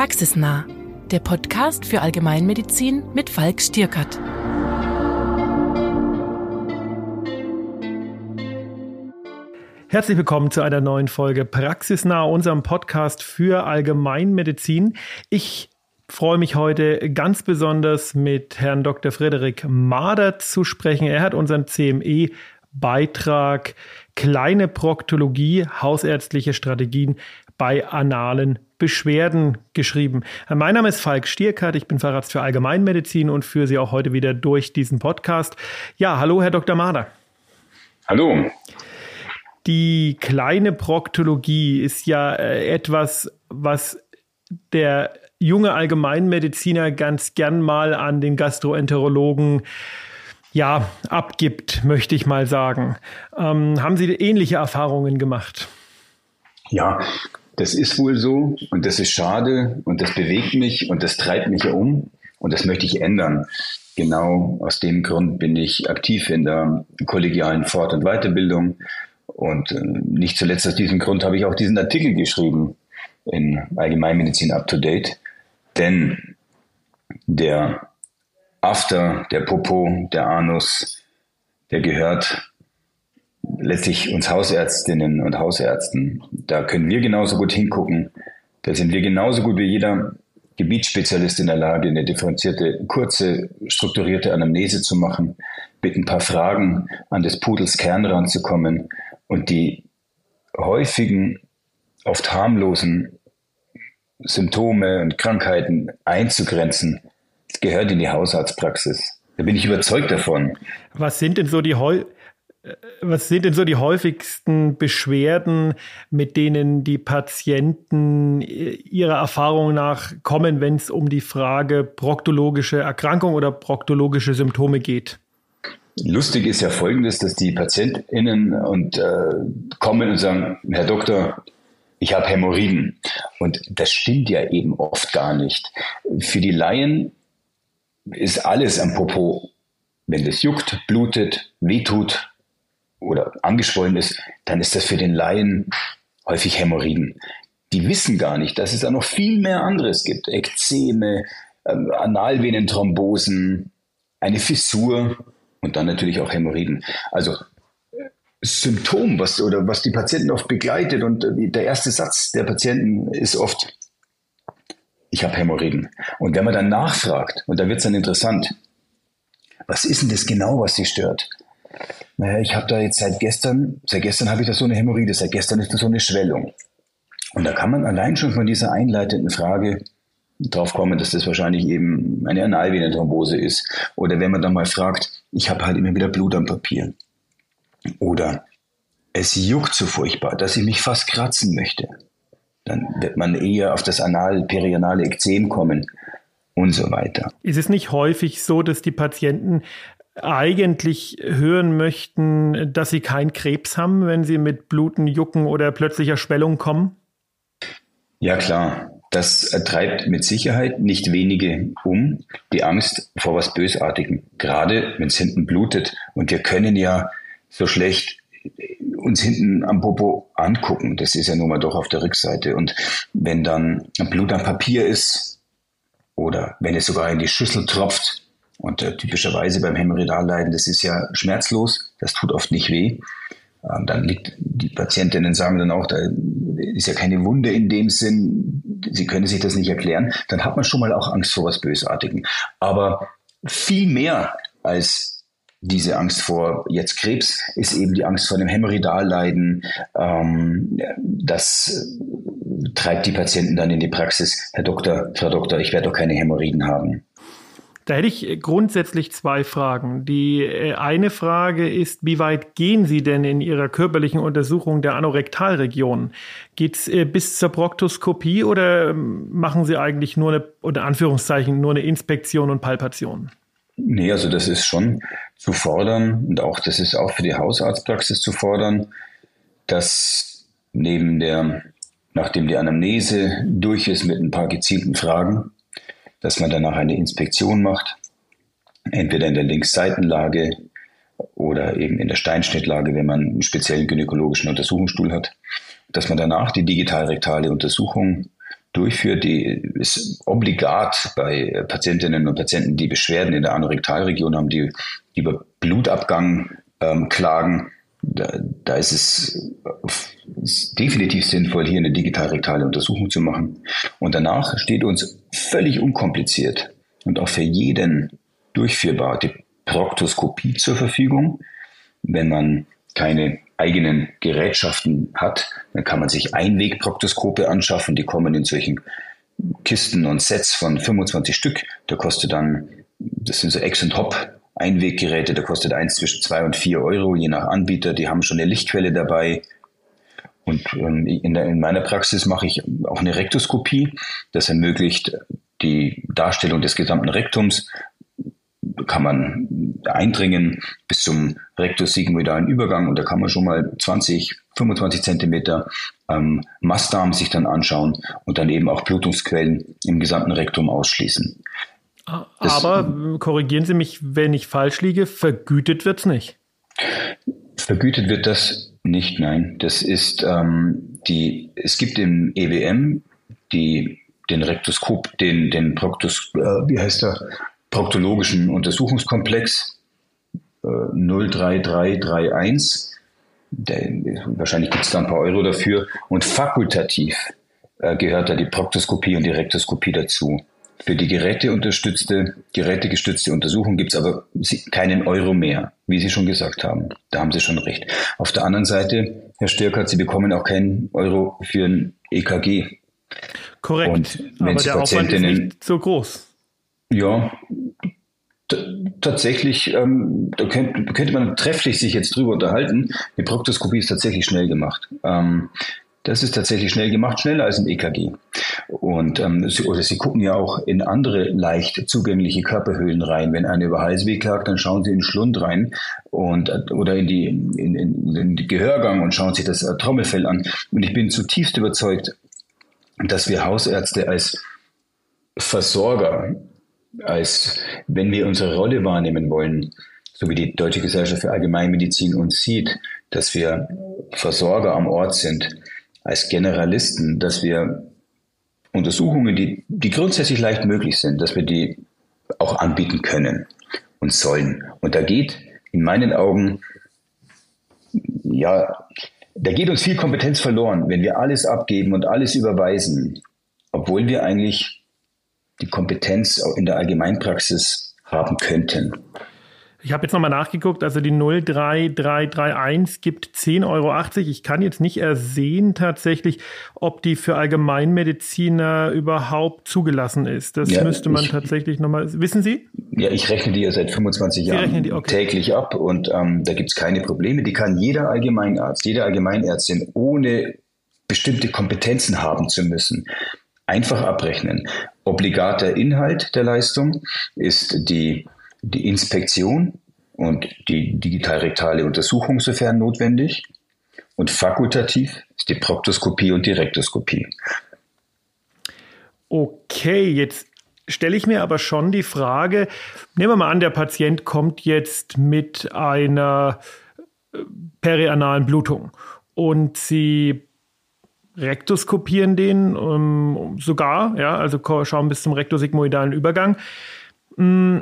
Praxisnah, der Podcast für Allgemeinmedizin mit Falk Stierkert. Herzlich willkommen zu einer neuen Folge Praxisnah, unserem Podcast für Allgemeinmedizin. Ich freue mich heute ganz besonders mit Herrn Dr. Frederik Mader zu sprechen. Er hat unseren CME Beitrag Kleine Proktologie, hausärztliche Strategien bei analen Beschwerden geschrieben. Mein Name ist Falk Stierkart, ich bin Facharzt für Allgemeinmedizin und führe Sie auch heute wieder durch diesen Podcast. Ja, hallo, Herr Dr. Mader. Hallo. Die kleine Proktologie ist ja äh, etwas, was der junge Allgemeinmediziner ganz gern mal an den Gastroenterologen ja, abgibt, möchte ich mal sagen. Ähm, haben Sie ähnliche Erfahrungen gemacht? Ja, das ist wohl so und das ist schade und das bewegt mich und das treibt mich um und das möchte ich ändern. Genau aus dem Grund bin ich aktiv in der kollegialen Fort- und Weiterbildung und äh, nicht zuletzt aus diesem Grund habe ich auch diesen Artikel geschrieben in Allgemeinmedizin Up to Date, denn der After, der Popo, der Anus, der gehört letztlich uns Hausärztinnen und Hausärzten. Da können wir genauso gut hingucken. Da sind wir genauso gut wie jeder Gebietsspezialist in der Lage, eine differenzierte, kurze, strukturierte Anamnese zu machen, mit ein paar Fragen an des Pudels Kern ranzukommen und die häufigen, oft harmlosen Symptome und Krankheiten einzugrenzen. Das gehört in die Hausarztpraxis. Da bin ich überzeugt davon. Was sind denn so die was sind denn so die häufigsten Beschwerden, mit denen die Patienten ihrer Erfahrung nach kommen, wenn es um die Frage proktologische Erkrankung oder proktologische Symptome geht? Lustig ist ja folgendes, dass die PatientInnen und äh, kommen und sagen, Herr Doktor, ich habe Hämorrhoiden. Und das stimmt ja eben oft gar nicht. Für die Laien ist alles am Popo. Wenn das juckt, blutet, wehtut, oder angeschwollen ist, dann ist das für den Laien häufig Hämorrhoiden. Die wissen gar nicht, dass es da noch viel mehr anderes gibt. Ekzeme, ähm, Analvenenthrombosen, eine Fissur und dann natürlich auch Hämorrhoiden. Also Symptom, was oder was die Patienten oft begleitet und äh, der erste Satz der Patienten ist oft, ich habe Hämorrhoiden. Und wenn man dann nachfragt, und da wird es dann interessant, was ist denn das genau, was sie stört? Naja, ich habe da jetzt seit gestern, seit gestern habe ich da so eine Hämorrhoide, seit gestern ist da so eine Schwellung. Und da kann man allein schon von dieser einleitenden Frage drauf kommen, dass das wahrscheinlich eben eine Analvenenthrombose ist. Oder wenn man dann mal fragt, ich habe halt immer wieder Blut am Papier. Oder es juckt so furchtbar, dass ich mich fast kratzen möchte. Dann wird man eher auf das anal-perianale Ekzem kommen und so weiter. Ist es nicht häufig so, dass die Patienten eigentlich hören möchten, dass sie keinen Krebs haben, wenn sie mit Bluten, Jucken oder plötzlicher Schwellung kommen? Ja, klar. Das treibt mit Sicherheit nicht wenige um, die Angst vor was Bösartigem. Gerade wenn es hinten blutet. Und wir können ja so schlecht uns hinten am Popo angucken. Das ist ja nun mal doch auf der Rückseite. Und wenn dann Blut am Papier ist oder wenn es sogar in die Schüssel tropft, und äh, typischerweise beim Hämorrhoidalleiden, das ist ja schmerzlos, das tut oft nicht weh. Ähm, dann liegt, die Patientinnen sagen dann auch, da ist ja keine Wunde in dem Sinn, sie können sich das nicht erklären. Dann hat man schon mal auch Angst vor was Bösartigem. Aber viel mehr als diese Angst vor jetzt Krebs ist eben die Angst vor einem Hämorrhoidalleiden. Ähm, das treibt die Patienten dann in die Praxis. Herr Doktor, Frau Doktor, ich werde doch keine Hämorrhoiden haben. Da hätte ich grundsätzlich zwei Fragen. Die äh, eine Frage ist, wie weit gehen Sie denn in Ihrer körperlichen Untersuchung der Anorektalregion? Geht es äh, bis zur Proktoskopie oder ähm, machen Sie eigentlich nur eine, unter Anführungszeichen, nur eine Inspektion und Palpation? Nee, also das ist schon zu fordern und auch das ist auch für die Hausarztpraxis zu fordern, dass neben der, nachdem die Anamnese durch ist mit ein paar gezielten Fragen, dass man danach eine Inspektion macht, entweder in der Linksseitenlage oder eben in der Steinschnittlage, wenn man einen speziellen gynäkologischen Untersuchungsstuhl hat, dass man danach die digitalrektale Untersuchung durchführe, die ist obligat bei Patientinnen und Patienten, die Beschwerden in der Anorektalregion haben, die, die über Blutabgang ähm, klagen. Da, da ist es ist definitiv sinnvoll, hier eine digital-rektale Untersuchung zu machen. Und danach steht uns völlig unkompliziert und auch für jeden durchführbar die Proktoskopie zur Verfügung. Wenn man keine eigenen Gerätschaften hat, dann kann man sich Einwegproktoskope anschaffen. Die kommen in solchen Kisten und Sets von 25 Stück. Der kostet dann, das sind so Ex und Hop Einweggeräte, der kostet eins zwischen zwei und vier Euro, je nach Anbieter. Die haben schon eine Lichtquelle dabei. Und ähm, in, der, in meiner Praxis mache ich auch eine Rektoskopie. Das ermöglicht die Darstellung des gesamten Rektums kann man eindringen bis zum rektosigmoidalen Übergang und da kann man schon mal 20, 25 Zentimeter ähm, Mastdarm sich dann anschauen und dann eben auch Blutungsquellen im gesamten Rektum ausschließen. Das, Aber korrigieren Sie mich, wenn ich falsch liege, vergütet wird es nicht. Vergütet wird das nicht, nein. Das ist ähm, die, es gibt im EWM die, den Rektoskop, den, den Proktos, äh, wie heißt der? proktologischen Untersuchungskomplex äh, 03331. Der, wahrscheinlich gibt es da ein paar Euro dafür. Und fakultativ äh, gehört da die Proktoskopie und die Rektoskopie dazu. Für die geräteunterstützte, gerätegestützte Untersuchung gibt es aber keinen Euro mehr, wie Sie schon gesagt haben. Da haben Sie schon recht. Auf der anderen Seite, Herr Stirkert, Sie bekommen auch keinen Euro für ein EKG. Korrekt, aber der Aufwand ist nicht so groß. Ja, tatsächlich, ähm, da könnte, könnte man trefflich sich jetzt drüber unterhalten. Die Proktoskopie ist tatsächlich schnell gemacht. Ähm, das ist tatsächlich schnell gemacht, schneller als ein EKG. Und ähm, sie, oder sie gucken ja auch in andere leicht zugängliche Körperhöhlen rein. Wenn einer über Halsweh klagt, dann schauen sie in den Schlund rein und oder in die in, in, in die Gehörgang und schauen sich das äh, Trommelfell an. Und ich bin zutiefst überzeugt, dass wir Hausärzte als Versorger als wenn wir unsere Rolle wahrnehmen wollen, so wie die Deutsche Gesellschaft für Allgemeinmedizin uns sieht, dass wir Versorger am Ort sind, als Generalisten, dass wir Untersuchungen, die, die grundsätzlich leicht möglich sind, dass wir die auch anbieten können und sollen. Und da geht in meinen Augen, ja, da geht uns viel Kompetenz verloren, wenn wir alles abgeben und alles überweisen, obwohl wir eigentlich die Kompetenz in der Allgemeinpraxis haben könnten. Ich habe jetzt nochmal nachgeguckt, also die 03331 gibt 10,80 Euro. Ich kann jetzt nicht ersehen tatsächlich, ob die für Allgemeinmediziner überhaupt zugelassen ist. Das ja, müsste man ich, tatsächlich nochmal, wissen Sie? Ja, ich rechne die ja seit 25 Sie Jahren die, okay. täglich ab und ähm, da gibt es keine Probleme. Die kann jeder Allgemeinarzt, jede Allgemeinärztin ohne bestimmte Kompetenzen haben zu müssen, einfach abrechnen. Obligater Inhalt der Leistung ist die, die Inspektion und die digitalrektale Untersuchung, sofern notwendig. Und fakultativ ist die Proktoskopie und die Rektoskopie. Okay, jetzt stelle ich mir aber schon die Frage, nehmen wir mal an, der Patient kommt jetzt mit einer äh, perianalen Blutung und Sie rektoskopieren den ähm, sogar, ja, also schauen bis zum rektosigmoidalen Übergang mm,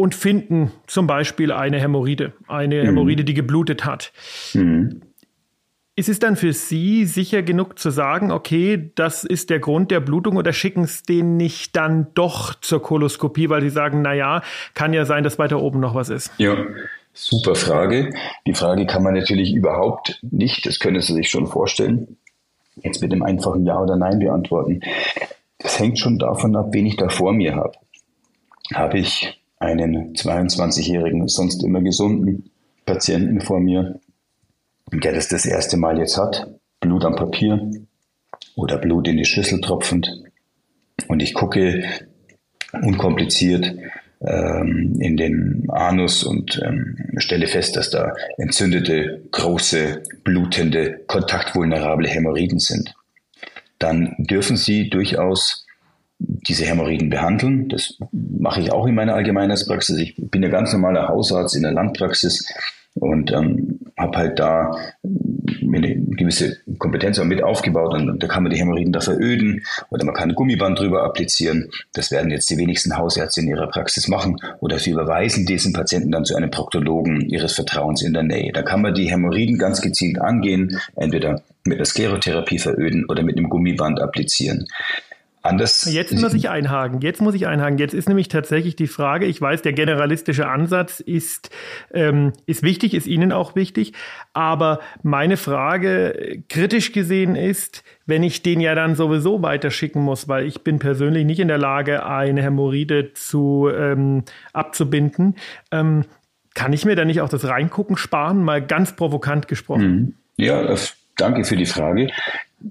und finden zum Beispiel eine Hämorrhoide, eine mhm. Hämorrhoide, die geblutet hat. Mhm. Ist es dann für Sie sicher genug zu sagen, okay, das ist der Grund der Blutung oder schicken es den nicht dann doch zur Koloskopie, weil Sie sagen, naja, kann ja sein, dass weiter oben noch was ist? Ja, Super Frage. Die Frage kann man natürlich überhaupt nicht, das können Sie sich schon vorstellen, jetzt mit dem einfachen Ja oder Nein beantworten. Das hängt schon davon ab, wen ich da vor mir habe. Habe ich einen 22-jährigen, sonst immer gesunden Patienten vor mir, der das das erste Mal jetzt hat, Blut am Papier oder Blut in die Schüssel tropfend. Und ich gucke unkompliziert, ähm, in den Anus und ähm, stelle fest, dass da entzündete, große, blutende, kontaktvulnerable Hämorrhoiden sind. Dann dürfen Sie durchaus diese Hämorrhoiden behandeln. Das mache ich auch in meiner Allgemeinheitspraxis. Ich bin ja ganz normaler Hausarzt in der Landpraxis und ähm, habe halt da eine gewisse Kompetenz auch mit aufgebaut und da kann man die Hämorrhoiden da veröden oder man kann ein Gummiband drüber applizieren. Das werden jetzt die wenigsten Hausärzte in ihrer Praxis machen oder sie überweisen diesen Patienten dann zu einem Proktologen ihres Vertrauens in der Nähe. Da kann man die Hämorrhoiden ganz gezielt angehen, entweder mit der Sklerotherapie veröden oder mit einem Gummiband applizieren. Anders. Jetzt muss ich einhaken. Jetzt muss ich einhaken. Jetzt ist nämlich tatsächlich die Frage, ich weiß, der generalistische Ansatz ist, ähm, ist wichtig, ist Ihnen auch wichtig. Aber meine Frage kritisch gesehen ist, wenn ich den ja dann sowieso weiterschicken muss, weil ich bin persönlich nicht in der Lage, eine Hämorrhoide zu, ähm, abzubinden, ähm, kann ich mir da nicht auch das Reingucken sparen? Mal ganz provokant gesprochen. Mhm. Ja, danke für die Frage.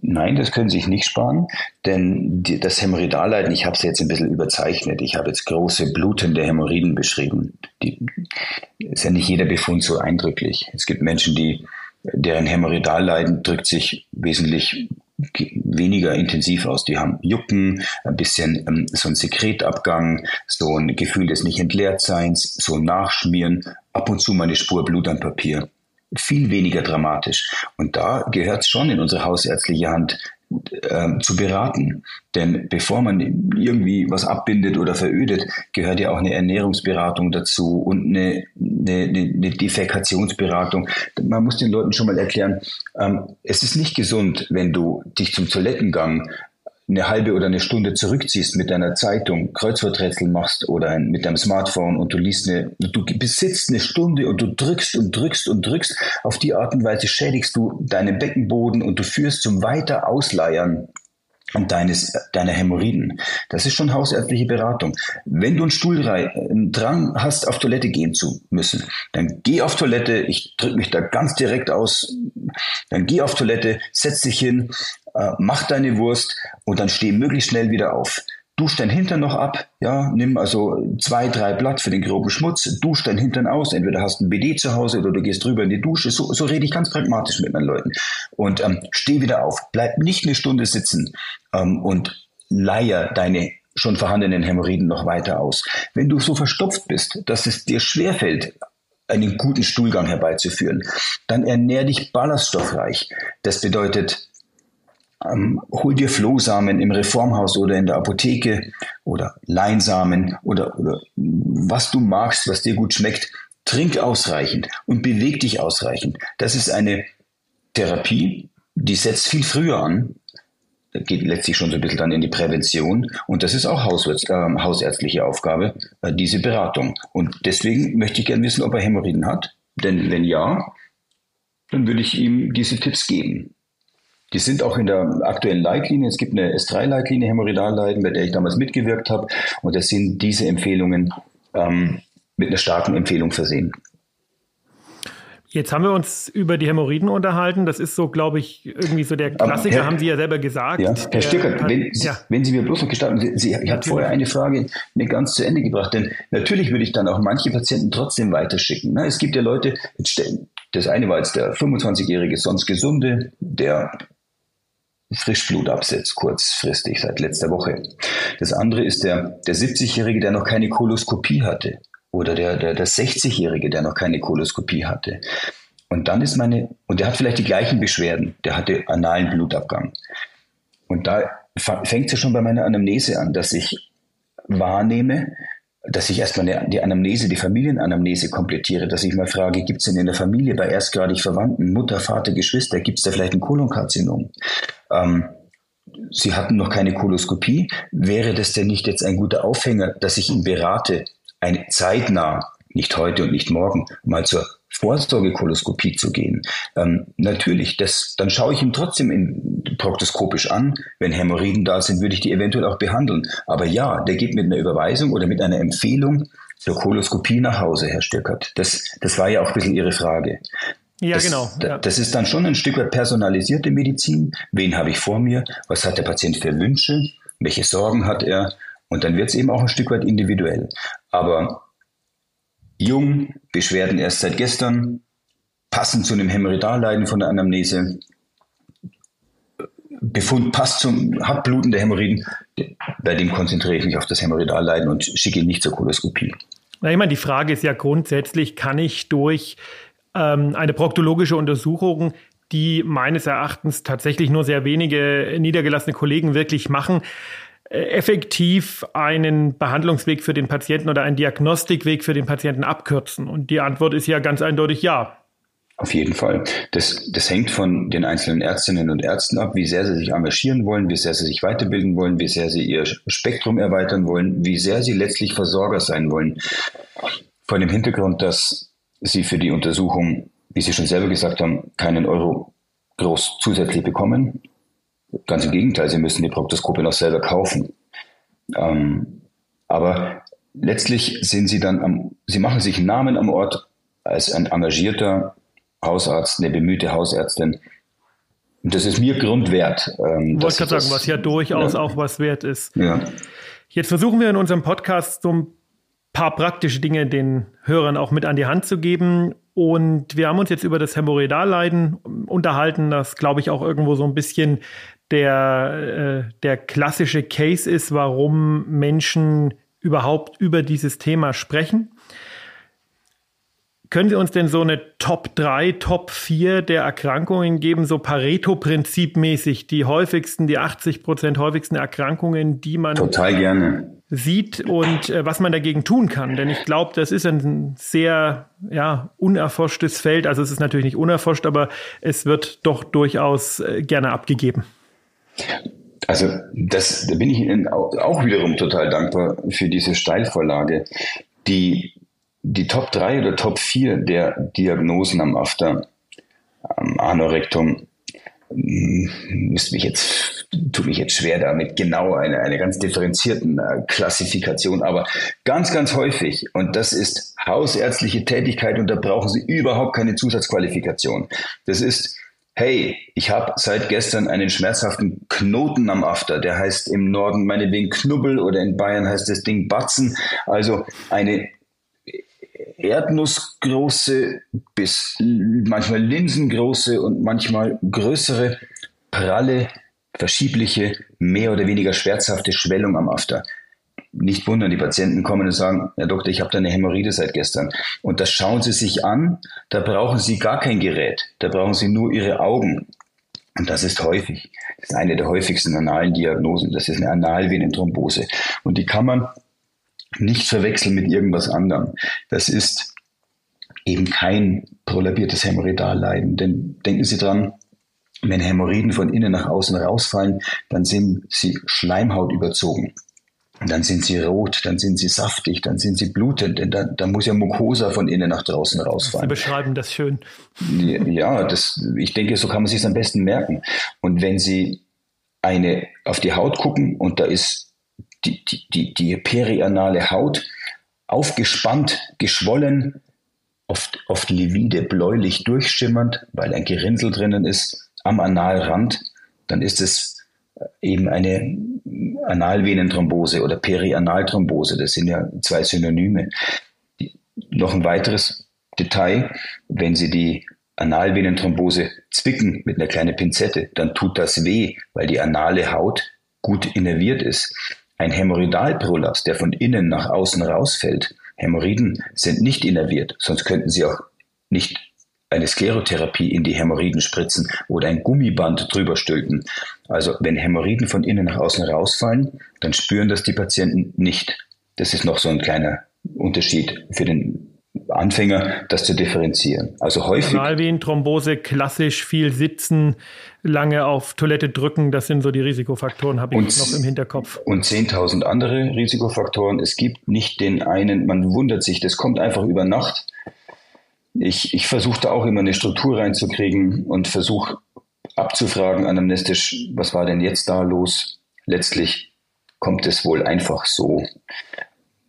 Nein, das können Sie sich nicht sparen, denn das Hämorrhoidalleiden, ich habe es jetzt ein bisschen überzeichnet. Ich habe jetzt große blutende Hämorrhoiden beschrieben. Die, ist ja nicht jeder Befund so eindrücklich. Es gibt Menschen, die deren Hämorrhoidalleiden drückt sich wesentlich weniger intensiv aus. Die haben Jucken, ein bisschen ähm, so ein Sekretabgang, so ein Gefühl des nicht entleert Seins, so ein Nachschmieren, ab und zu mal eine Spur Blut am Papier viel weniger dramatisch. Und da gehört es schon in unsere hausärztliche Hand, äh, zu beraten. Denn bevor man irgendwie was abbindet oder verödet, gehört ja auch eine Ernährungsberatung dazu und eine, eine, eine Defekationsberatung. Man muss den Leuten schon mal erklären, ähm, es ist nicht gesund, wenn du dich zum Toilettengang eine halbe oder eine Stunde zurückziehst mit deiner Zeitung, Kreuzworträtsel machst oder mit deinem Smartphone und du liest eine, du besitzt eine Stunde und du drückst und drückst und drückst, auf die Art und Weise schädigst du deinen Beckenboden und du führst zum weiter Ausleiern deines, deiner Hämorrhoiden. Das ist schon hausärztliche Beratung. Wenn du einen Stuhldrang hast, auf Toilette gehen zu müssen, dann geh auf Toilette, ich drücke mich da ganz direkt aus, dann geh auf Toilette, setz dich hin, äh, mach deine Wurst und dann steh möglichst schnell wieder auf. Dusch dein Hintern noch ab, ja, nimm also zwei, drei Blatt für den groben Schmutz, dusch dein Hintern aus, entweder hast du ein BD zu Hause oder du gehst drüber in die Dusche, so, so rede ich ganz pragmatisch mit meinen Leuten. Und ähm, steh wieder auf, bleib nicht eine Stunde sitzen ähm, und leier deine schon vorhandenen Hämorrhoiden noch weiter aus. Wenn du so verstopft bist, dass es dir schwerfällt, einen guten Stuhlgang herbeizuführen, dann ernähr dich ballaststoffreich. Das bedeutet ähm, hol dir Flohsamen im Reformhaus oder in der Apotheke oder Leinsamen oder, oder was du magst, was dir gut schmeckt. Trink ausreichend und beweg dich ausreichend. Das ist eine Therapie, die setzt viel früher an, geht letztlich schon so ein bisschen dann in die Prävention. Und das ist auch Hauswärts, äh, hausärztliche Aufgabe, äh, diese Beratung. Und deswegen möchte ich gerne wissen, ob er Hämorrhoiden hat. Denn wenn ja, dann würde ich ihm diese Tipps geben. Die sind auch in der aktuellen Leitlinie. Es gibt eine S3-Leitlinie Hämorrhoidalleiden, bei der ich damals mitgewirkt habe. Und das sind diese Empfehlungen ähm, mit einer starken Empfehlung versehen. Jetzt haben wir uns über die Hämorrhoiden unterhalten. Das ist so, glaube ich, irgendwie so der Klassiker, Herr, haben Sie ja selber gesagt. Ja, Herr Stückert, wenn, ja. wenn, Sie mir bloß noch gestatten, Sie, Sie ich habe vorher eine Frage nicht ganz zu Ende gebracht, denn natürlich würde ich dann auch manche Patienten trotzdem weiterschicken. Es gibt ja Leute, das eine war jetzt der 25-jährige, sonst gesunde, der Frischblut absetzt, kurzfristig, seit letzter Woche. Das andere ist der, der 70-Jährige, der noch keine Koloskopie hatte. Oder der, der, der 60-Jährige, der noch keine Koloskopie hatte. Und dann ist meine, und der hat vielleicht die gleichen Beschwerden. Der hatte analen Blutabgang. Und da fängt es ja schon bei meiner Anamnese an, dass ich wahrnehme, dass ich erstmal die Anamnese, die Familienanamnese komplettiere, dass ich mal frage, gibt es denn in der Familie bei erstgradig Verwandten, Mutter, Vater, Geschwister, gibt es da vielleicht ein Kolonkarzinom? Ähm, Sie hatten noch keine Koloskopie. Wäre das denn nicht jetzt ein guter Aufhänger, dass ich ihn berate, eine zeitnah, nicht heute und nicht morgen, mal zur Vorsorgekoloskopie zu gehen. Ähm, natürlich, das, dann schaue ich ihm trotzdem in, proktoskopisch an. Wenn Hämorrhoiden da sind, würde ich die eventuell auch behandeln. Aber ja, der geht mit einer Überweisung oder mit einer Empfehlung zur Koloskopie nach Hause, Herr Stöckert. Das, das war ja auch ein bisschen Ihre Frage. Ja, das, genau. Ja. Das ist dann schon ein Stück weit personalisierte Medizin. Wen habe ich vor mir? Was hat der Patient für Wünsche? Welche Sorgen hat er? Und dann wird es eben auch ein Stück weit individuell. Aber jung, Beschwerden erst seit gestern, passend zu einem Hämorrhoidalleiden von der Anamnese, Befund passt zum, hat blutende Hämorrhoiden, bei dem konzentriere ich mich auf das Hämorrhoidalleiden und schicke ihn nicht zur Koloskopie. Na, ich meine, die Frage ist ja grundsätzlich, kann ich durch ähm, eine proktologische Untersuchung die meines Erachtens tatsächlich nur sehr wenige niedergelassene Kollegen wirklich machen, effektiv einen Behandlungsweg für den Patienten oder einen Diagnostikweg für den Patienten abkürzen? Und die Antwort ist ja ganz eindeutig ja. Auf jeden Fall. Das, das hängt von den einzelnen Ärztinnen und Ärzten ab, wie sehr sie sich engagieren wollen, wie sehr sie sich weiterbilden wollen, wie sehr sie ihr Spektrum erweitern wollen, wie sehr sie letztlich Versorger sein wollen. Vor dem Hintergrund, dass sie für die Untersuchung, wie Sie schon selber gesagt haben, keinen Euro groß zusätzlich bekommen. Ganz im Gegenteil, sie müssen die Proktoskope noch selber kaufen. Ähm, aber letztlich sind sie dann am, sie machen sich einen Namen am Ort als ein engagierter Hausarzt, eine bemühte Hausärztin. Und das ist mir Grund wert. Ähm, ich wollte gerade sagen, was ja durchaus ja. auch was wert ist. Ja. Jetzt versuchen wir in unserem Podcast so ein paar praktische Dinge den Hörern auch mit an die Hand zu geben. Und wir haben uns jetzt über das Hämorrhoidalleiden unterhalten, das glaube ich auch irgendwo so ein bisschen der, äh, der klassische Case ist, warum Menschen überhaupt über dieses Thema sprechen. Können Sie uns denn so eine Top 3, Top 4 der Erkrankungen geben, so Pareto-Prinzip-mäßig, die häufigsten, die 80 Prozent häufigsten Erkrankungen, die man total gerne sieht und äh, was man dagegen tun kann? Denn ich glaube, das ist ein sehr ja, unerforschtes Feld. Also es ist natürlich nicht unerforscht, aber es wird doch durchaus äh, gerne abgegeben. Also das, da bin ich Ihnen auch wiederum total dankbar für diese Steilvorlage. Die die Top 3 oder Top 4 der Diagnosen am After, am Anorektum, hm, müsste mich jetzt, tut mich jetzt schwer damit genau eine, eine ganz differenzierten äh, Klassifikation, aber ganz, ganz häufig, und das ist hausärztliche Tätigkeit und da brauchen Sie überhaupt keine Zusatzqualifikation. Das ist hey, ich habe seit gestern einen schmerzhaften Knoten am After, der heißt im Norden meinetwegen Knubbel oder in Bayern heißt das Ding Batzen. Also eine Erdnussgroße bis manchmal linsengroße und manchmal größere, pralle, verschiebliche, mehr oder weniger schmerzhafte Schwellung am After. Nicht wundern, die Patienten kommen und sagen, Herr Doktor, ich habe da eine Hämorrhoide seit gestern. Und das schauen Sie sich an, da brauchen Sie gar kein Gerät, da brauchen Sie nur Ihre Augen. Und das ist häufig. Das ist eine der häufigsten analen Diagnosen. Das ist eine Analvenenthrombose. Und die kann man nicht verwechseln mit irgendwas anderem. Das ist eben kein prolabiertes Hämorrhoidalleiden. Denn denken Sie dran, wenn Hämorrhoiden von innen nach außen rausfallen, dann sind sie Schleimhaut überzogen. Dann sind sie rot, dann sind sie saftig, dann sind sie blutend, denn da, da muss ja Mucosa von innen nach draußen rausfallen. Sie beschreiben das schön. Ja, das, ich denke, so kann man sich am besten merken. Und wenn Sie eine auf die Haut gucken und da ist die, die, die, die perianale Haut aufgespannt, geschwollen, oft, oft livide, bläulich durchschimmernd, weil ein Gerinnsel drinnen ist am Analrand, dann ist es eben eine Analvenenthrombose oder Perianalthrombose. Das sind ja zwei Synonyme. Noch ein weiteres Detail, wenn Sie die Analvenenthrombose zwicken mit einer kleinen Pinzette, dann tut das weh, weil die anale Haut gut innerviert ist. Ein Hämorrhoidalprolaps, der von innen nach außen rausfällt, Hämorrhoiden sind nicht innerviert, sonst könnten sie auch nicht eine Sklerotherapie in die Hämorrhoiden spritzen oder ein Gummiband drüber stülpen. Also wenn Hämorrhoiden von innen nach außen rausfallen, dann spüren das die Patienten nicht. Das ist noch so ein kleiner Unterschied für den Anfänger, das zu differenzieren. Also häufig. Analvenenthrombose, klassisch viel sitzen, lange auf Toilette drücken, das sind so die Risikofaktoren, habe ich noch im Hinterkopf. Und 10.000 andere Risikofaktoren. Es gibt nicht den einen, man wundert sich, das kommt einfach über Nacht. Ich, ich versuche da auch immer eine Struktur reinzukriegen und versuche abzufragen anamnestisch, was war denn jetzt da los? Letztlich kommt es wohl einfach so.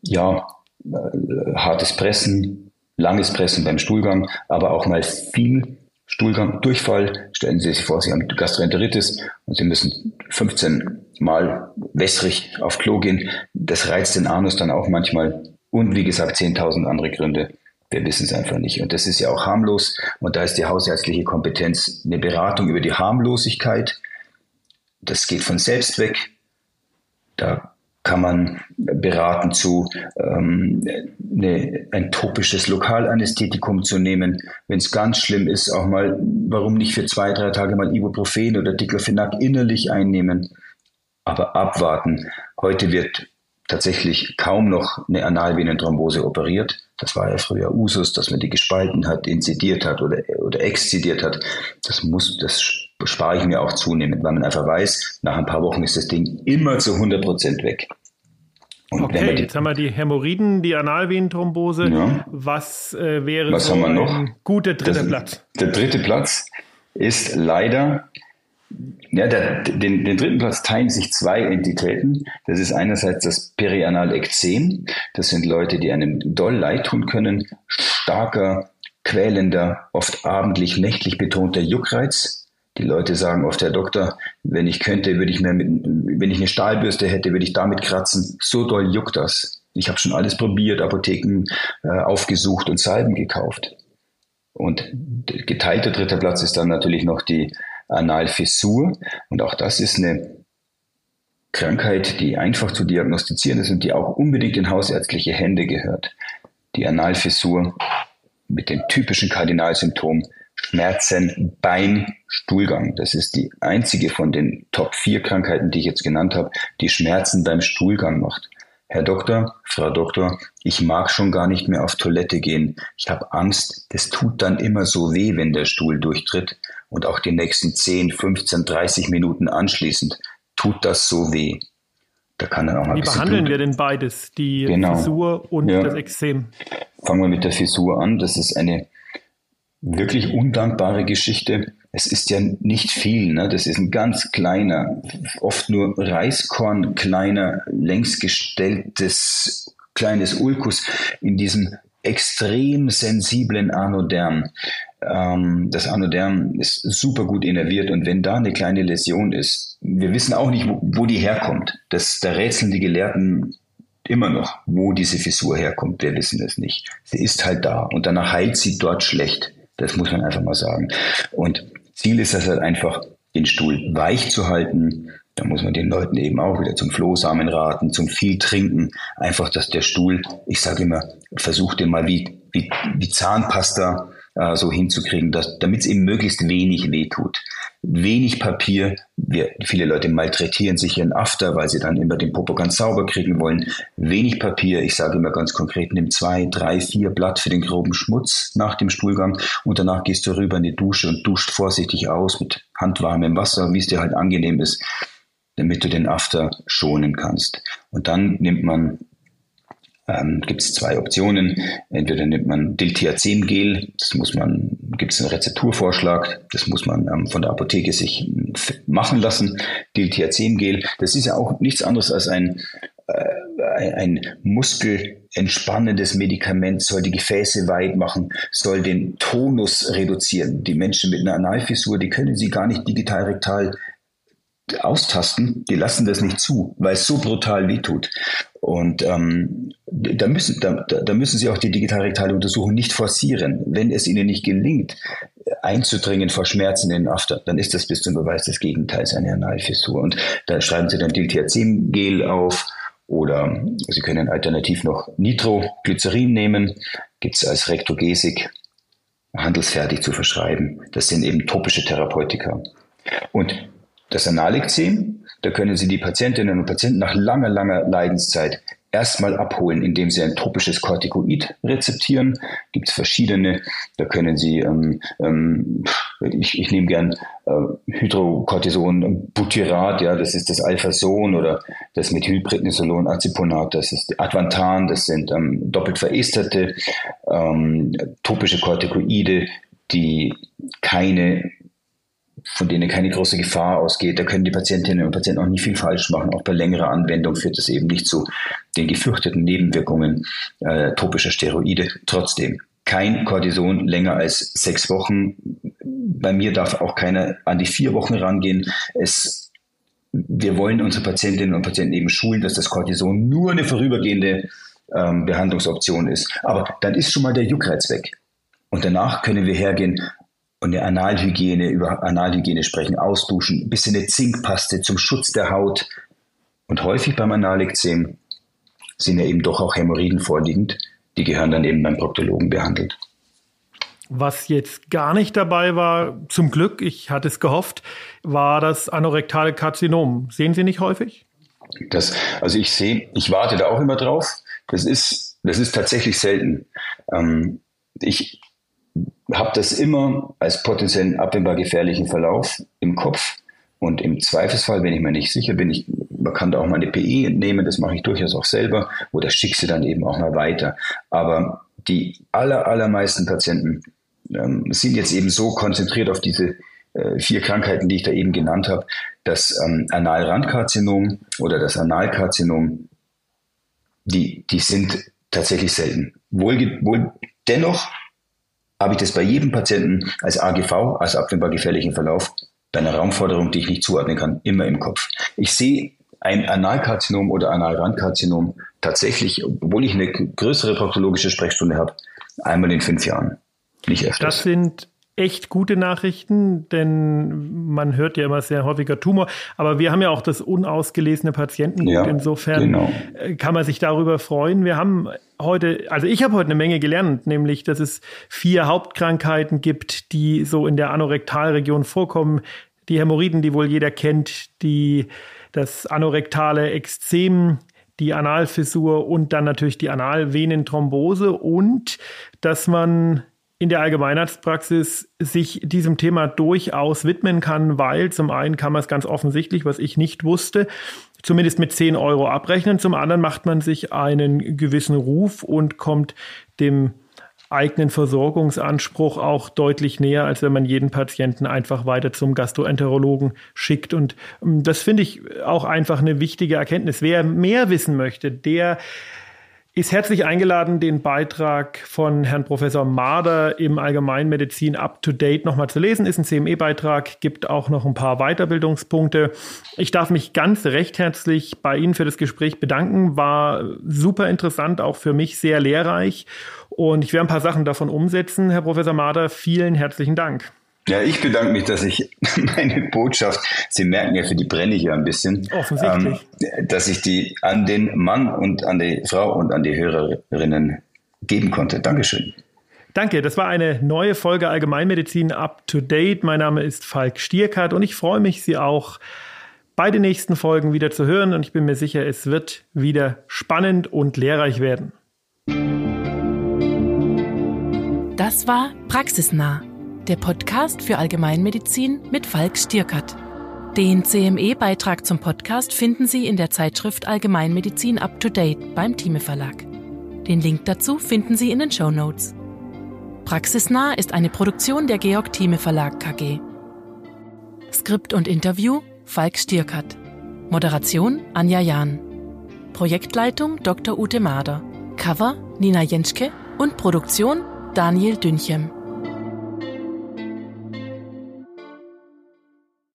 Ja, äh, hartes Pressen, langes Pressen beim Stuhlgang, aber auch mal viel Stuhlgang, Durchfall. Stellen Sie sich vor, Sie haben Gastroenteritis und Sie müssen 15 Mal wässrig auf Klo gehen. Das reizt den Anus dann auch manchmal. Und wie gesagt, 10.000 andere Gründe. Wir wissen es einfach nicht. Und das ist ja auch harmlos. Und da ist die hausärztliche Kompetenz eine Beratung über die Harmlosigkeit. Das geht von selbst weg. Da kann man beraten zu, ähm, eine, ein topisches Lokalanästhetikum zu nehmen. Wenn es ganz schlimm ist, auch mal, warum nicht für zwei, drei Tage mal Ibuprofen oder Diclofenac innerlich einnehmen. Aber abwarten. Heute wird tatsächlich kaum noch eine Analvenenthrombose operiert. Das war ja früher Usus, dass man die gespalten hat, inzidiert hat oder, oder exzidiert hat. Das muss, das spare ich mir auch zunehmend, weil man einfach weiß, nach ein paar Wochen ist das Ding immer zu 100 Prozent weg. Und okay, die, jetzt haben wir die Hämorrhoiden, die Analvenenthrombose. Ja. Was äh, wäre Was so haben wir noch? ein guter dritter das, Platz? Der dritte Platz ist leider ja, der, den, den dritten Platz teilen sich zwei Entitäten. Das ist einerseits das Perianalekzem. Das sind Leute, die einem doll leid tun können. Starker, quälender, oft abendlich, nächtlich betonter Juckreiz. Die Leute sagen oft, Herr Doktor, wenn ich könnte, würde ich mir mit, wenn ich eine Stahlbürste hätte, würde ich damit kratzen. So doll juckt das. Ich habe schon alles probiert, Apotheken äh, aufgesucht und Salben gekauft. Und geteilter dritter Platz ist dann natürlich noch die Analfissur. Und auch das ist eine Krankheit, die einfach zu diagnostizieren ist und die auch unbedingt in hausärztliche Hände gehört. Die Analfissur mit dem typischen Kardinalsymptom Schmerzen beim Stuhlgang. Das ist die einzige von den Top 4 Krankheiten, die ich jetzt genannt habe, die Schmerzen beim Stuhlgang macht. Herr Doktor, Frau Doktor, ich mag schon gar nicht mehr auf Toilette gehen. Ich habe Angst, das tut dann immer so weh, wenn der Stuhl durchtritt. Und auch die nächsten 10, 15, 30 Minuten anschließend tut das so weh. Da kann dann auch mal Wie behandeln Blut. wir denn beides, die genau. Fissur und ja. das Extrem? Fangen wir mit der Fissur an. Das ist eine wirklich undankbare Geschichte. Es ist ja nicht viel, ne? das ist ein ganz kleiner, oft nur Reiskorn, kleiner, längsgestelltes, kleines Ulkus in diesem extrem sensiblen Anoderm. Ähm, das Anoderm ist super gut innerviert und wenn da eine kleine Läsion ist, wir wissen auch nicht, wo, wo die herkommt. Das, da rätseln die Gelehrten immer noch, wo diese Fissur herkommt. Wir wissen es nicht. Sie ist halt da und danach heilt sie dort schlecht. Das muss man einfach mal sagen. Und Ziel ist es halt einfach, den Stuhl weich zu halten. Da muss man den Leuten eben auch wieder zum Flohsamen raten, zum viel trinken. Einfach, dass der Stuhl, ich sage immer, versucht den mal wie, wie, wie Zahnpasta äh, so hinzukriegen, damit es eben möglichst wenig wehtut. Wenig Papier, wir, viele Leute malträtieren sich ihren After, weil sie dann immer den Popo ganz sauber kriegen wollen. Wenig Papier, ich sage immer ganz konkret, nimm zwei, drei, vier Blatt für den groben Schmutz nach dem Stuhlgang und danach gehst du rüber in die Dusche und duscht vorsichtig aus mit handwarmem Wasser, wie es dir halt angenehm ist, damit du den After schonen kannst. Und dann nimmt man ähm, gibt es zwei Optionen. Entweder nimmt man Diltiazem-Gel, das muss man, gibt es einen Rezepturvorschlag, das muss man ähm, von der Apotheke sich machen lassen. Diltiazem-Gel, das ist ja auch nichts anderes als ein, äh, ein muskelentspannendes Medikament, soll die Gefäße weit machen, soll den Tonus reduzieren. Die Menschen mit einer Analfissur, die können sie gar nicht digital rektal austasten, die lassen das nicht zu, weil es so brutal wehtut. Und ähm, da, müssen, da, da müssen Sie auch die digitalrektale Untersuchung nicht forcieren. Wenn es Ihnen nicht gelingt, einzudringen vor Schmerzen in den After, dann ist das bis zum Beweis des Gegenteils eine Analfissur. Und da schreiben Sie dann Diltiazem-Gel auf oder Sie können alternativ noch Nitroglycerin nehmen, gibt es als Rektogesik handelsfertig zu verschreiben. Das sind eben topische Therapeutika. Und das Analekzem, da können Sie die Patientinnen und Patienten nach langer, langer Leidenszeit erstmal abholen, indem Sie ein topisches Corticoid rezeptieren. Gibt es verschiedene. Da können Sie, ähm, ähm, ich, ich nehme gern äh, Hydrocortison, Butyrat, ja, das ist das Alphason oder das Methylprednisolon, Aceponat, das ist Advantan, das sind ähm, doppelt veresterte ähm, topische Corticoide, die keine von denen keine große Gefahr ausgeht. Da können die Patientinnen und Patienten auch nicht viel falsch machen. Auch bei längerer Anwendung führt es eben nicht zu den gefürchteten Nebenwirkungen äh, topischer Steroide. Trotzdem kein Cortison länger als sechs Wochen. Bei mir darf auch keiner an die vier Wochen rangehen. Es, wir wollen unsere Patientinnen und Patienten eben schulen, dass das Cortison nur eine vorübergehende ähm, Behandlungsoption ist. Aber dann ist schon mal der Juckreiz weg. Und danach können wir hergehen und der Analhygiene, über Analhygiene sprechen, ausduschen, ein bisschen eine Zinkpaste zum Schutz der Haut. Und häufig beim Analekzem sind ja eben doch auch Hämorrhoiden vorliegend. Die gehören dann eben beim Proktologen behandelt. Was jetzt gar nicht dabei war, zum Glück, ich hatte es gehofft, war das anorektale Karzinom. Sehen Sie nicht häufig? Das, also ich sehe, ich warte da auch immer drauf. Das ist, das ist tatsächlich selten. Ähm, ich habe das immer als potenziellen abwendbar gefährlichen Verlauf im Kopf. Und im Zweifelsfall, wenn ich mir nicht sicher bin, ich, man kann da auch mal eine PE entnehmen, das mache ich durchaus auch selber, oder schicke sie dann eben auch mal weiter. Aber die aller, allermeisten Patienten ähm, sind jetzt eben so konzentriert auf diese äh, vier Krankheiten, die ich da eben genannt habe, das ähm, Analrandkarzinom oder das Analkarzinom, die, die sind tatsächlich selten. Wohl, wohl dennoch habe ich das bei jedem Patienten als AGV, als abwendbar gefährlichen Verlauf, bei einer Raumforderung, die ich nicht zuordnen kann, immer im Kopf. Ich sehe ein Analkarzinom oder Analrandkarzinom tatsächlich, obwohl ich eine größere proktologische Sprechstunde habe, einmal in fünf Jahren. Nicht öfter. Das sind echt gute Nachrichten, denn man hört ja immer sehr häufiger Tumor, aber wir haben ja auch das unausgelesene Patientengut. Ja, Insofern genau. Äh, kann man sich darüber freuen. Wir haben heute, also ich habe heute eine Menge gelernt, nämlich, dass es vier Hauptkrankheiten gibt, die so in der Anorektalregion vorkommen. Die Hämorrhoiden, die wohl jeder kennt, die, das anorektale Exzem, die Analfissur und dann natürlich die Analvenenthrombose und dass man in der Allgemeinarztpraxis sich diesem Thema durchaus widmen kann, weil zum einen kann man es ganz offensichtlich, was ich nicht wusste, zumindest mit 10 Euro abrechnen, zum anderen macht man sich einen gewissen Ruf und kommt dem eigenen Versorgungsanspruch auch deutlich näher, als wenn man jeden Patienten einfach weiter zum Gastroenterologen schickt. Und ähm, das finde ich auch einfach eine wichtige Erkenntnis. Wer mehr wissen möchte, der ist herzlich eingeladen, den Beitrag von Herrn Professor Marder im Allgemeinmedizin Up to Date nochmal zu lesen. Ist ein CME-Beitrag, gibt auch noch ein paar Weiterbildungspunkte. Ich darf mich ganz recht herzlich bei Ihnen für das Gespräch bedanken. War super interessant, auch für mich sehr lehrreich. Und ich werde ein paar Sachen davon umsetzen. Herr Professor Marder, vielen herzlichen Dank. Ja, ich bedanke mich, dass ich meine Botschaft, Sie merken ja, für die brenne ich ja ein bisschen, Offensichtlich. Ähm, dass ich die an den Mann und an die Frau und an die Hörerinnen geben konnte. Dankeschön. Danke, das war eine neue Folge Allgemeinmedizin Up to Date. Mein Name ist Falk Stierkart und ich freue mich, Sie auch bei den nächsten Folgen wieder zu hören und ich bin mir sicher, es wird wieder spannend und lehrreich werden. Das war Praxisnah der Podcast für Allgemeinmedizin mit Falk Stierkert. Den CME-Beitrag zum Podcast finden Sie in der Zeitschrift Allgemeinmedizin Up to Date beim Thieme Verlag. Den Link dazu finden Sie in den Show Notes. Praxisnah ist eine Produktion der Georg Thieme Verlag KG. Skript und Interview Falk Stierkert. Moderation Anja Jahn. Projektleitung Dr. Ute Mader. Cover Nina Jenschke und Produktion Daniel Dünchem.